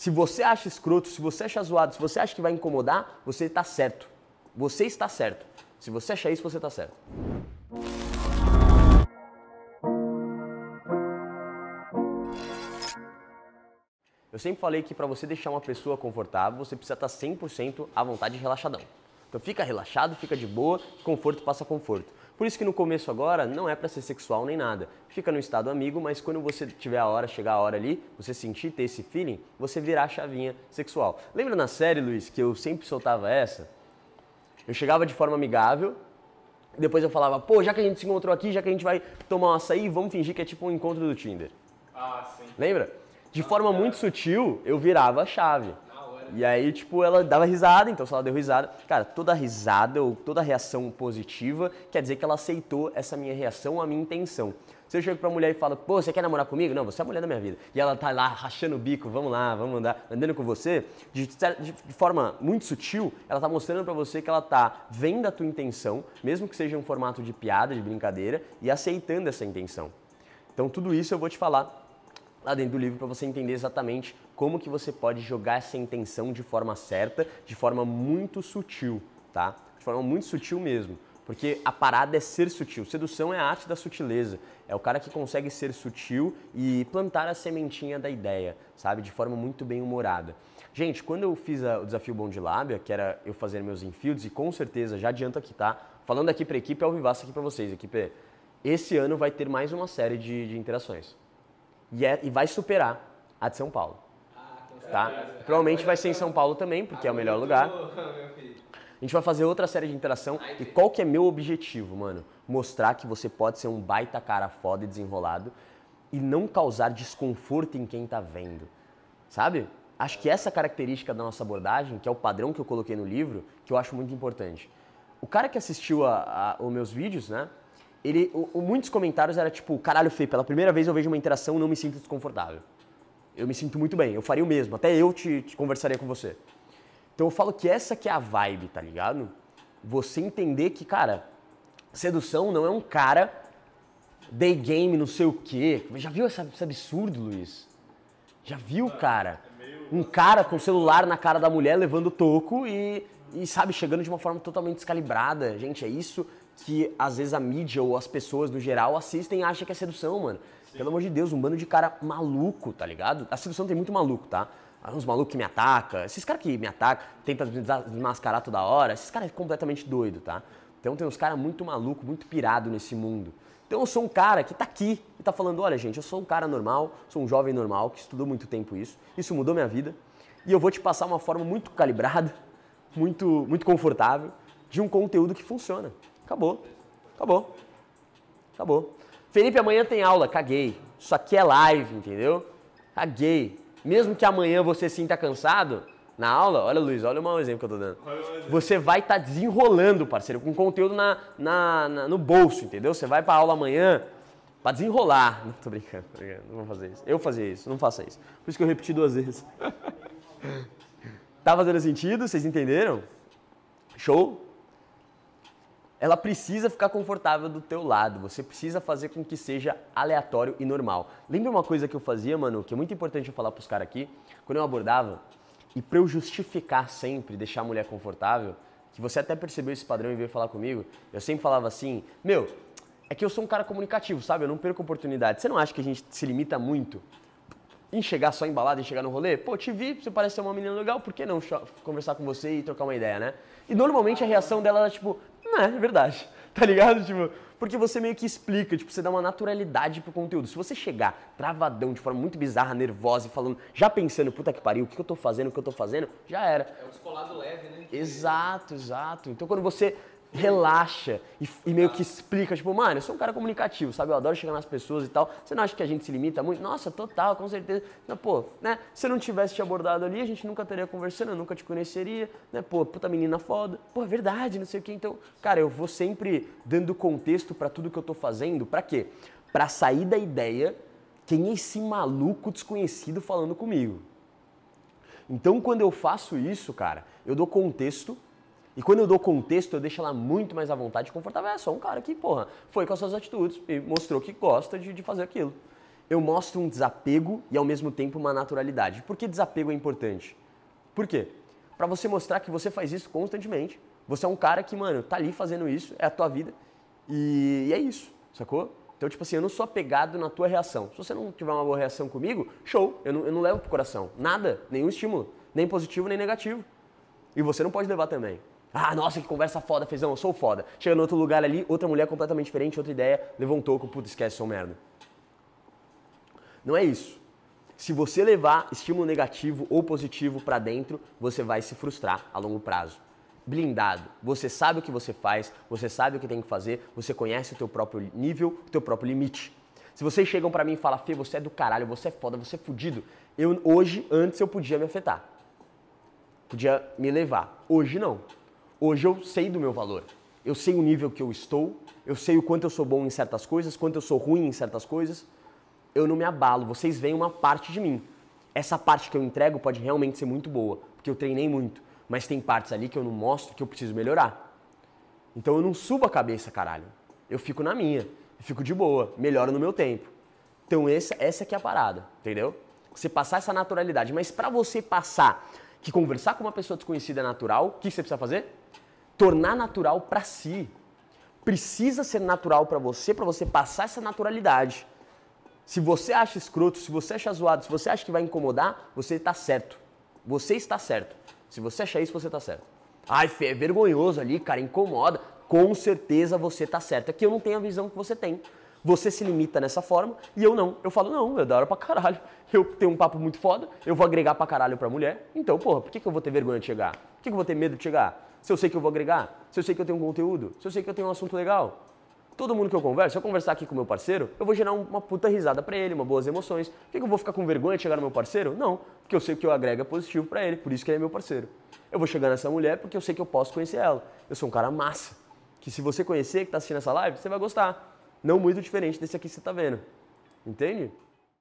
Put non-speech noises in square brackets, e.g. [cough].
Se você acha escroto, se você acha zoado, se você acha que vai incomodar, você está certo. Você está certo. Se você achar isso, você está certo. Eu sempre falei que para você deixar uma pessoa confortável, você precisa tá estar 100% à vontade e relaxadão. Então fica relaxado, fica de boa, conforto passa conforto. Por isso que no começo agora não é para ser sexual nem nada. Fica no estado amigo, mas quando você tiver a hora, chegar a hora ali, você sentir, ter esse feeling, você virar a chavinha sexual. Lembra na série, Luiz, que eu sempre soltava essa? Eu chegava de forma amigável, depois eu falava, pô, já que a gente se encontrou aqui, já que a gente vai tomar um açaí, vamos fingir que é tipo um encontro do Tinder. Ah, sim. Lembra? De forma muito sutil, eu virava a chave. E aí, tipo, ela dava risada, então se ela deu risada, cara, toda risada ou toda reação positiva quer dizer que ela aceitou essa minha reação, a minha intenção. Se eu chego pra mulher e falo, pô, você quer namorar comigo? Não, você é a mulher da minha vida. E ela tá lá rachando o bico, vamos lá, vamos andar, andando com você, de, de forma muito sutil, ela tá mostrando pra você que ela tá vendo a tua intenção, mesmo que seja um formato de piada, de brincadeira, e aceitando essa intenção. Então tudo isso eu vou te falar lá dentro do livro para você entender exatamente como que você pode jogar essa intenção de forma certa, de forma muito sutil, tá? De forma muito sutil mesmo. Porque a parada é ser sutil. Sedução é a arte da sutileza. É o cara que consegue ser sutil e plantar a sementinha da ideia, sabe? De forma muito bem humorada. Gente, quando eu fiz a, o desafio Bom de Lábia, que era eu fazer meus infields, e com certeza, já adianto aqui, tá? Falando aqui pra equipe, é o vivaço aqui pra vocês, equipe. Esse ano vai ter mais uma série de, de interações e, é, e vai superar a de São Paulo. Tá? Provavelmente vai ser em São Paulo também, porque é o melhor lugar. A gente vai fazer outra série de interação. E qual que é meu objetivo, mano? Mostrar que você pode ser um baita cara foda e desenrolado e não causar desconforto em quem tá vendo. Sabe? Acho que essa característica da nossa abordagem, que é o padrão que eu coloquei no livro, que eu acho muito importante. O cara que assistiu a, a, os meus vídeos, né? Ele, o, o, muitos comentários era tipo, caralho, Fê, pela primeira vez eu vejo uma interação não me sinto desconfortável. Eu me sinto muito bem, eu faria o mesmo, até eu te, te conversaria com você. Então eu falo que essa que é a vibe, tá ligado? Você entender que, cara, sedução não é um cara day game, não sei o quê. Já viu esse, esse absurdo, Luiz? Já viu, cara? Um cara com celular na cara da mulher levando toco e, e, sabe, chegando de uma forma totalmente descalibrada. Gente, é isso que às vezes a mídia ou as pessoas no geral assistem e acham que é sedução, mano. Sim. Pelo amor de Deus, um bando de cara maluco, tá ligado? A sedução tem muito maluco, tá? Uns malucos que me atacam, esses caras que me atacam, tentam desmascarar toda hora, esses caras é completamente doido, tá? Então tem uns caras muito maluco, muito pirado nesse mundo. Então eu sou um cara que tá aqui e tá falando, olha gente, eu sou um cara normal, sou um jovem normal que estudou muito tempo isso, isso mudou minha vida e eu vou te passar uma forma muito calibrada, muito, muito confortável de um conteúdo que funciona. Acabou. Acabou. Acabou. Felipe, amanhã tem aula. Caguei. Isso aqui é live, entendeu? Caguei. Mesmo que amanhã você sinta cansado na aula, olha Luiz, olha o mau exemplo que eu tô dando. Você vai estar tá desenrolando, parceiro, com conteúdo na, na, na, no bolso, entendeu? Você vai pra aula amanhã para desenrolar. Não, tô brincando, tô brincando, não vou fazer isso. Eu fazia isso, não faça isso. Por isso que eu repeti duas vezes. [laughs] tá fazendo sentido? Vocês entenderam? Show? Ela precisa ficar confortável do teu lado. Você precisa fazer com que seja aleatório e normal. Lembra uma coisa que eu fazia, mano, que é muito importante eu falar pros caras aqui? Quando eu abordava, e para eu justificar sempre, deixar a mulher confortável, que você até percebeu esse padrão e veio falar comigo, eu sempre falava assim, meu, é que eu sou um cara comunicativo, sabe? Eu não perco oportunidade. Você não acha que a gente se limita muito em chegar só embalado, em chegar no rolê? Pô, te vi, você parece ser uma menina legal, por que não conversar com você e trocar uma ideia, né? E normalmente a reação dela era tipo, não é, é verdade. [laughs] Tá ligado? Tipo, porque você meio que explica, tipo, você dá uma naturalidade pro conteúdo. Se você chegar travadão, de forma muito bizarra, nervosa e falando, já pensando, puta que pariu, o que eu tô fazendo, o que eu tô fazendo, já era. É um descolado leve, né? Exato, exato. Então quando você relaxa e, e, meio que explica, tipo, mano, eu sou um cara comunicativo, sabe? Eu adoro chegar nas pessoas e tal. Você não acha que a gente se limita muito? Nossa, total, com certeza. Não, pô, né? Se eu não tivesse te abordado ali, a gente nunca estaria conversando, eu nunca te conheceria, né? Pô, puta menina foda. Pô, é verdade, não sei o que. Então, cara, eu vou sempre dando contexto para tudo que eu tô fazendo. Para quê? Para sair da ideia quem é esse maluco desconhecido falando comigo. Então, quando eu faço isso, cara, eu dou contexto e quando eu dou contexto, eu deixo ela muito mais à vontade e confortável. É só um cara que, porra, foi com as suas atitudes e mostrou que gosta de, de fazer aquilo. eu mostro um desapego e ao mesmo tempo uma naturalidade. Por que desapego é importante? Por quê? Para você mostrar que você faz isso constantemente. Você é um cara que, mano, tá ali fazendo isso, é a tua vida e, e é isso, sacou? Então, tipo assim, eu não sou apegado na tua reação. Se você não tiver uma boa reação comigo, show, eu não, eu não levo pro coração. Nada, nenhum estímulo, nem positivo nem negativo. E você não pode levar também. Ah, nossa, que conversa foda, fezão, eu sou foda. Chega no outro lugar ali, outra mulher completamente diferente, outra ideia, levantou com puta, esquece, sou merda. Não é isso. Se você levar estímulo negativo ou positivo para dentro, você vai se frustrar a longo prazo. Blindado. Você sabe o que você faz, você sabe o que tem que fazer, você conhece o teu próprio nível, o teu próprio limite. Se vocês chegam para mim e falam, Fê, você é do caralho, você é foda, você é fudido, eu hoje, antes eu podia me afetar. Podia me levar. Hoje não. Hoje eu sei do meu valor. Eu sei o nível que eu estou, eu sei o quanto eu sou bom em certas coisas, quanto eu sou ruim em certas coisas. Eu não me abalo, vocês veem uma parte de mim. Essa parte que eu entrego pode realmente ser muito boa, porque eu treinei muito, mas tem partes ali que eu não mostro que eu preciso melhorar. Então eu não subo a cabeça, caralho. Eu fico na minha, eu fico de boa, melhoro no meu tempo. Então essa, essa que é a parada, entendeu? Você passar essa naturalidade, mas para você passar que conversar com uma pessoa desconhecida é natural, o que você precisa fazer? tornar natural para si. Precisa ser natural para você, para você passar essa naturalidade. Se você acha escroto, se você acha zoado, se você acha que vai incomodar, você está certo. Você está certo. Se você achar isso, você está certo. Ai, é vergonhoso ali, cara, incomoda. Com certeza você está certo. É que eu não tenho a visão que você tem. Você se limita nessa forma e eu não. Eu falo, não, é da hora pra caralho. Eu tenho um papo muito foda, eu vou agregar pra caralho pra mulher. Então, porra, por que, que eu vou ter vergonha de chegar? Por que, que eu vou ter medo de chegar? Se eu sei que eu vou agregar, se eu sei que eu tenho um conteúdo, se eu sei que eu tenho um assunto legal. Todo mundo que eu converso, se eu conversar aqui com meu parceiro, eu vou gerar uma puta risada pra ele, uma boas emoções. Por que, que eu vou ficar com vergonha de chegar no meu parceiro? Não, porque eu sei que eu agrego é positivo pra ele, por isso que ele é meu parceiro. Eu vou chegar nessa mulher porque eu sei que eu posso conhecer ela. Eu sou um cara massa, que se você conhecer, que tá assistindo essa live, você vai gostar. Não muito diferente desse aqui que você tá vendo. Entende?